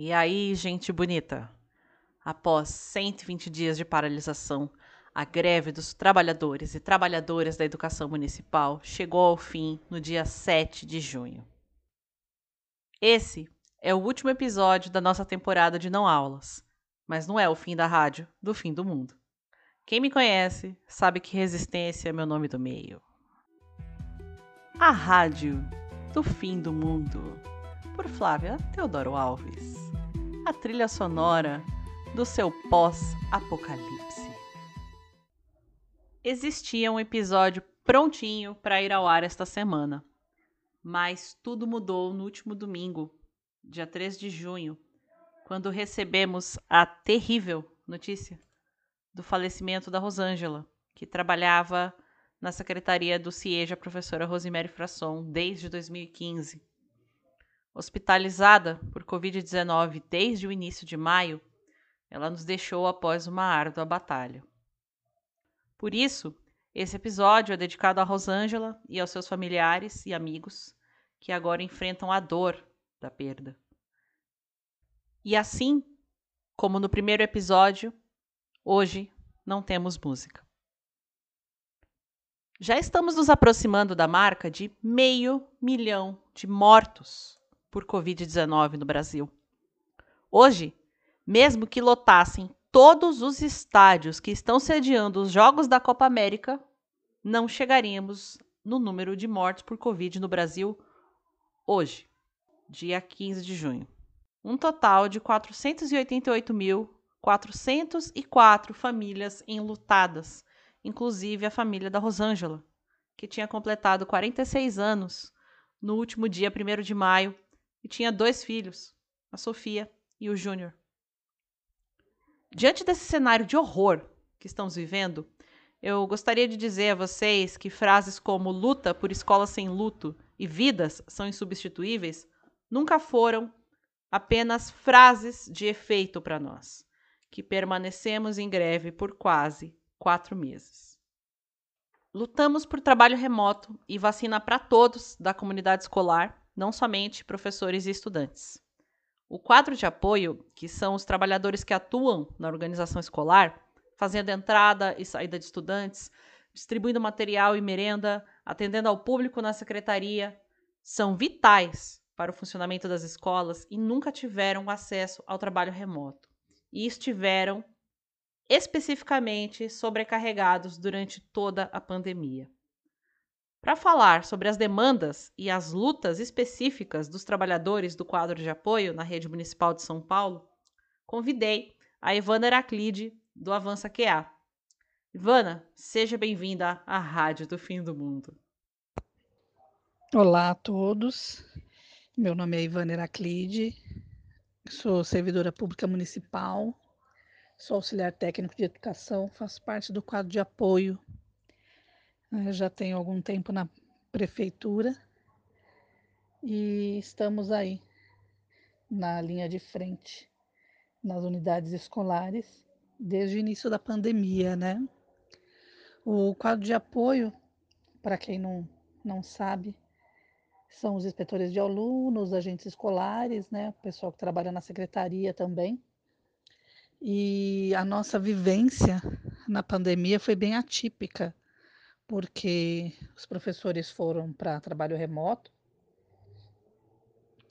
E aí, gente bonita? Após 120 dias de paralisação, a greve dos trabalhadores e trabalhadoras da educação municipal chegou ao fim no dia 7 de junho. Esse é o último episódio da nossa temporada de não aulas, mas não é o fim da rádio do fim do mundo. Quem me conhece sabe que resistência é meu nome do meio. A rádio do fim do mundo, por Flávia Teodoro Alves. A trilha sonora do seu pós-apocalipse. Existia um episódio prontinho para ir ao ar esta semana, mas tudo mudou no último domingo, dia 3 de junho, quando recebemos a terrível notícia do falecimento da Rosângela, que trabalhava na secretaria do CIEJA, professora Rosemary Frasson, desde 2015. Hospitalizada por Covid-19 desde o início de maio, ela nos deixou após uma árdua batalha. Por isso, esse episódio é dedicado a Rosângela e aos seus familiares e amigos que agora enfrentam a dor da perda. E assim, como no primeiro episódio, hoje não temos música. Já estamos nos aproximando da marca de meio milhão de mortos por Covid-19 no Brasil. Hoje, mesmo que lotassem todos os estádios que estão sediando os Jogos da Copa América, não chegaríamos no número de mortes por Covid no Brasil hoje, dia 15 de junho. Um total de 488.404 famílias enlutadas, inclusive a família da Rosângela, que tinha completado 46 anos no último dia 1 de maio e tinha dois filhos, a Sofia e o Júnior. Diante desse cenário de horror que estamos vivendo, eu gostaria de dizer a vocês que frases como luta por escola sem luto e vidas são insubstituíveis nunca foram apenas frases de efeito para nós, que permanecemos em greve por quase quatro meses. Lutamos por trabalho remoto e vacina para todos da comunidade escolar, não somente professores e estudantes. O quadro de apoio, que são os trabalhadores que atuam na organização escolar, fazendo entrada e saída de estudantes, distribuindo material e merenda, atendendo ao público na secretaria, são vitais para o funcionamento das escolas e nunca tiveram acesso ao trabalho remoto. E estiveram especificamente sobrecarregados durante toda a pandemia. Para falar sobre as demandas e as lutas específicas dos trabalhadores do quadro de apoio na rede municipal de São Paulo, convidei a Ivana Heraclide, do Avança QA. Ivana, seja bem-vinda à Rádio do Fim do Mundo. Olá a todos, meu nome é Ivana Heraclide, sou servidora pública municipal, sou auxiliar técnico de educação, faço parte do quadro de apoio eu já tenho algum tempo na prefeitura e estamos aí na linha de frente nas unidades escolares desde o início da pandemia, né? O quadro de apoio, para quem não, não sabe, são os inspetores de alunos, agentes escolares, né? O pessoal que trabalha na secretaria também. E a nossa vivência na pandemia foi bem atípica porque os professores foram para trabalho remoto.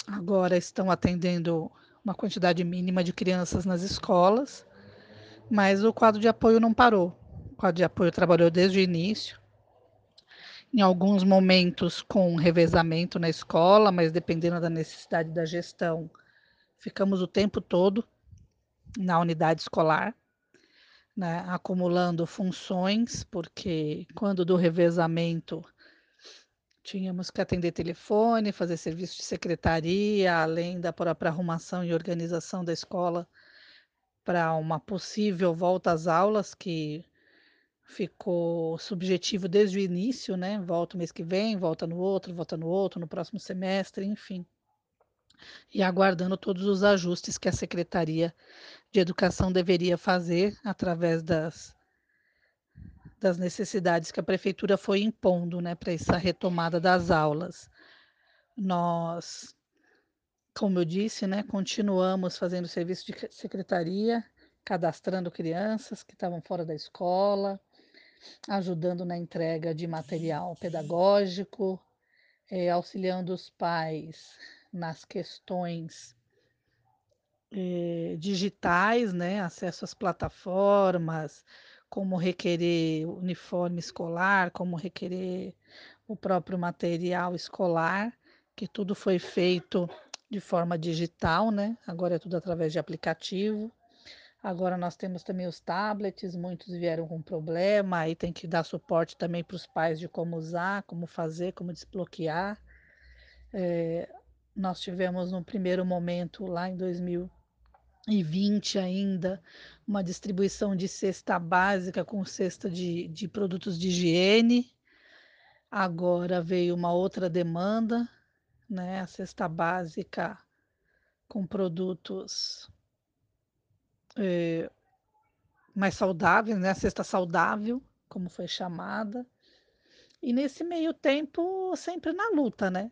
Agora estão atendendo uma quantidade mínima de crianças nas escolas, mas o quadro de apoio não parou. O quadro de apoio trabalhou desde o início. Em alguns momentos com revezamento na escola, mas dependendo da necessidade da gestão, ficamos o tempo todo na unidade escolar né, acumulando funções, porque quando do revezamento tínhamos que atender telefone, fazer serviço de secretaria, além da própria arrumação e organização da escola para uma possível volta às aulas, que ficou subjetivo desde o início, né? Volta mês que vem, volta no outro, volta no outro, no próximo semestre, enfim e aguardando todos os ajustes que a Secretaria de Educação deveria fazer através das, das necessidades que a Prefeitura foi impondo né, para essa retomada das aulas. Nós como eu disse, né, continuamos fazendo serviço de secretaria, cadastrando crianças que estavam fora da escola, ajudando na entrega de material pedagógico, é, auxiliando os pais nas questões é, digitais, né, acesso às plataformas, como requerer uniforme escolar, como requerer o próprio material escolar, que tudo foi feito de forma digital, né? Agora é tudo através de aplicativo. Agora nós temos também os tablets, muitos vieram com problema, aí tem que dar suporte também para os pais de como usar, como fazer, como desbloquear. É, nós tivemos no primeiro momento, lá em 2020 ainda, uma distribuição de cesta básica com cesta de, de produtos de higiene. Agora veio uma outra demanda, né? A cesta básica com produtos é, mais saudáveis, né? A cesta saudável, como foi chamada. E nesse meio tempo, sempre na luta, né?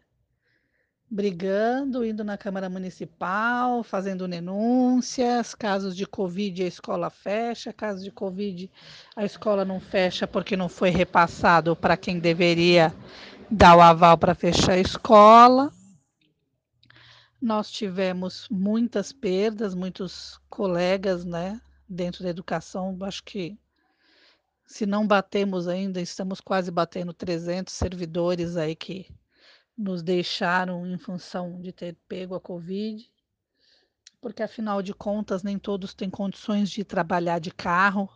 Brigando, indo na Câmara Municipal, fazendo denúncias, casos de Covid a escola fecha, casos de Covid a escola não fecha porque não foi repassado para quem deveria dar o aval para fechar a escola. Nós tivemos muitas perdas, muitos colegas, né, dentro da educação, acho que se não batemos ainda, estamos quase batendo 300 servidores aí que nos deixaram em função de ter pego a Covid, porque afinal de contas nem todos têm condições de trabalhar de carro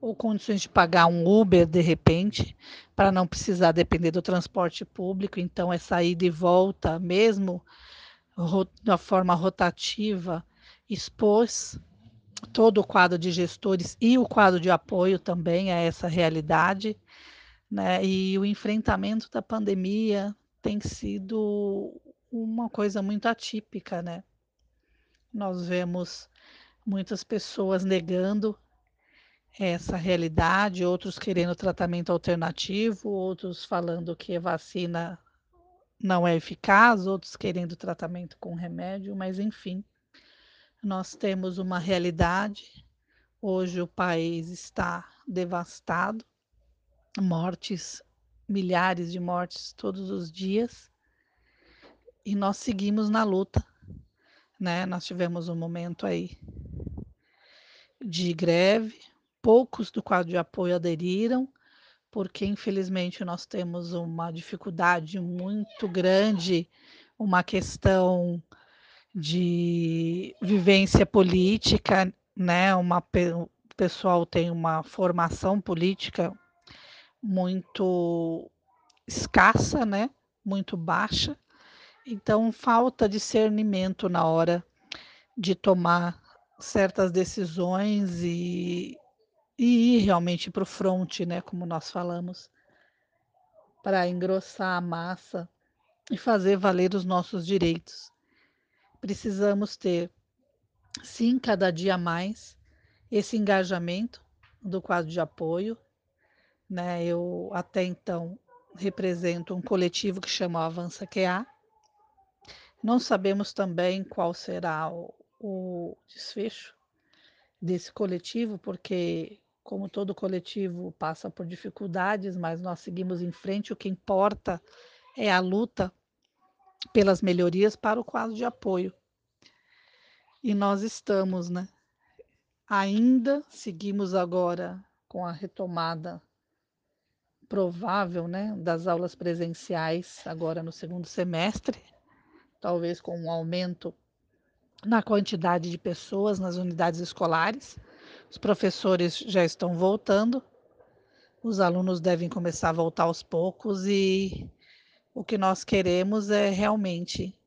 ou condições de pagar um Uber de repente, para não precisar depender do transporte público. Então, essa ida e volta, mesmo da forma rotativa, expôs todo o quadro de gestores e o quadro de apoio também a essa realidade. Né? E o enfrentamento da pandemia tem sido uma coisa muito atípica, né? Nós vemos muitas pessoas negando essa realidade, outros querendo tratamento alternativo, outros falando que a vacina não é eficaz, outros querendo tratamento com remédio, mas enfim, nós temos uma realidade. Hoje o país está devastado, mortes milhares de mortes todos os dias e nós seguimos na luta, né? Nós tivemos um momento aí de greve, poucos do quadro de apoio aderiram, porque infelizmente nós temos uma dificuldade muito grande, uma questão de vivência política, né? Uma, o pessoal tem uma formação política muito escassa, né? Muito baixa. Então falta discernimento na hora de tomar certas decisões e, e ir realmente para o fronte, né? Como nós falamos, para engrossar a massa e fazer valer os nossos direitos. Precisamos ter, sim, cada dia mais, esse engajamento do quadro de apoio, né? Eu até então represento um coletivo que chama Avança QA. Não sabemos também qual será o, o desfecho desse coletivo, porque, como todo coletivo, passa por dificuldades, mas nós seguimos em frente. O que importa é a luta pelas melhorias para o quadro de apoio. E nós estamos, né? Ainda seguimos agora com a retomada provável né, das aulas presenciais agora no segundo semestre, talvez com um aumento na quantidade de pessoas nas unidades escolares. Os professores já estão voltando, os alunos devem começar a voltar aos poucos e o que nós queremos é realmente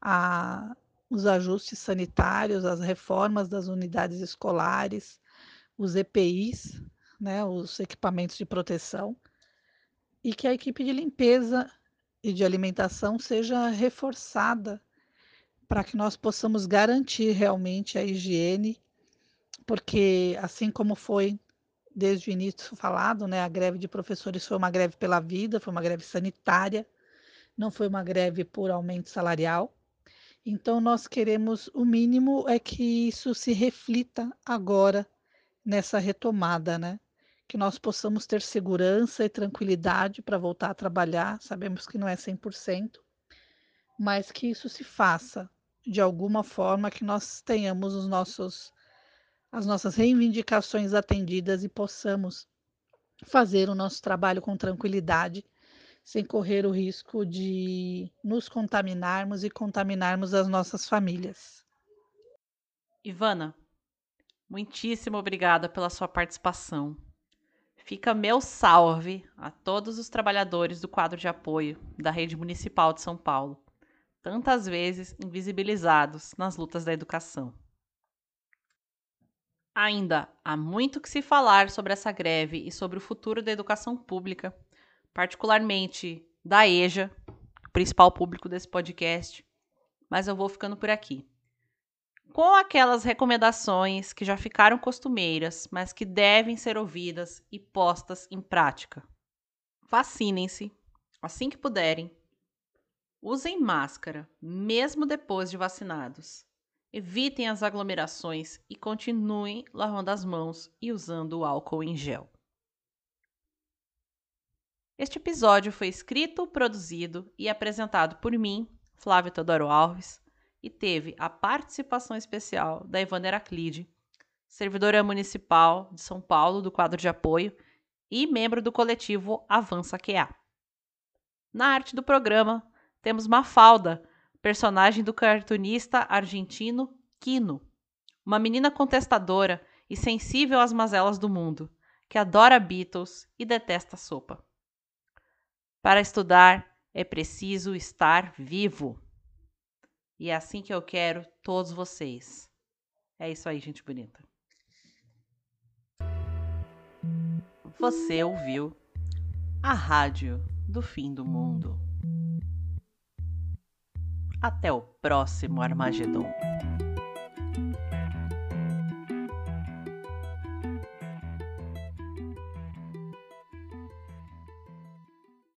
a, os ajustes sanitários, as reformas das unidades escolares, os EPIs, né, os equipamentos de proteção, e que a equipe de limpeza e de alimentação seja reforçada para que nós possamos garantir realmente a higiene, porque assim como foi desde o início falado, né, a greve de professores foi uma greve pela vida, foi uma greve sanitária, não foi uma greve por aumento salarial. Então, nós queremos, o mínimo é que isso se reflita agora nessa retomada, né? Que nós possamos ter segurança e tranquilidade para voltar a trabalhar. Sabemos que não é 100%, mas que isso se faça de alguma forma, que nós tenhamos os nossos, as nossas reivindicações atendidas e possamos fazer o nosso trabalho com tranquilidade, sem correr o risco de nos contaminarmos e contaminarmos as nossas famílias. Ivana, muitíssimo obrigada pela sua participação. Fica meu salve a todos os trabalhadores do quadro de apoio da Rede Municipal de São Paulo, tantas vezes invisibilizados nas lutas da educação. Ainda há muito que se falar sobre essa greve e sobre o futuro da educação pública, particularmente da EJA, principal público desse podcast, mas eu vou ficando por aqui. Com aquelas recomendações que já ficaram costumeiras, mas que devem ser ouvidas e postas em prática. Vacinem-se assim que puderem. Usem máscara, mesmo depois de vacinados. Evitem as aglomerações e continuem lavando as mãos e usando o álcool em gel. Este episódio foi escrito, produzido e apresentado por mim, Flávio Teodoro Alves, e teve a participação especial da Ivana Heraclide, servidora municipal de São Paulo do quadro de apoio e membro do coletivo Avança QA. Na arte do programa, temos Mafalda, personagem do cartunista argentino Quino, uma menina contestadora e sensível às mazelas do mundo, que adora Beatles e detesta sopa. Para estudar é preciso estar vivo. E é assim que eu quero todos vocês. É isso aí, gente bonita. Você ouviu a rádio do fim do mundo. Até o próximo Armagedon.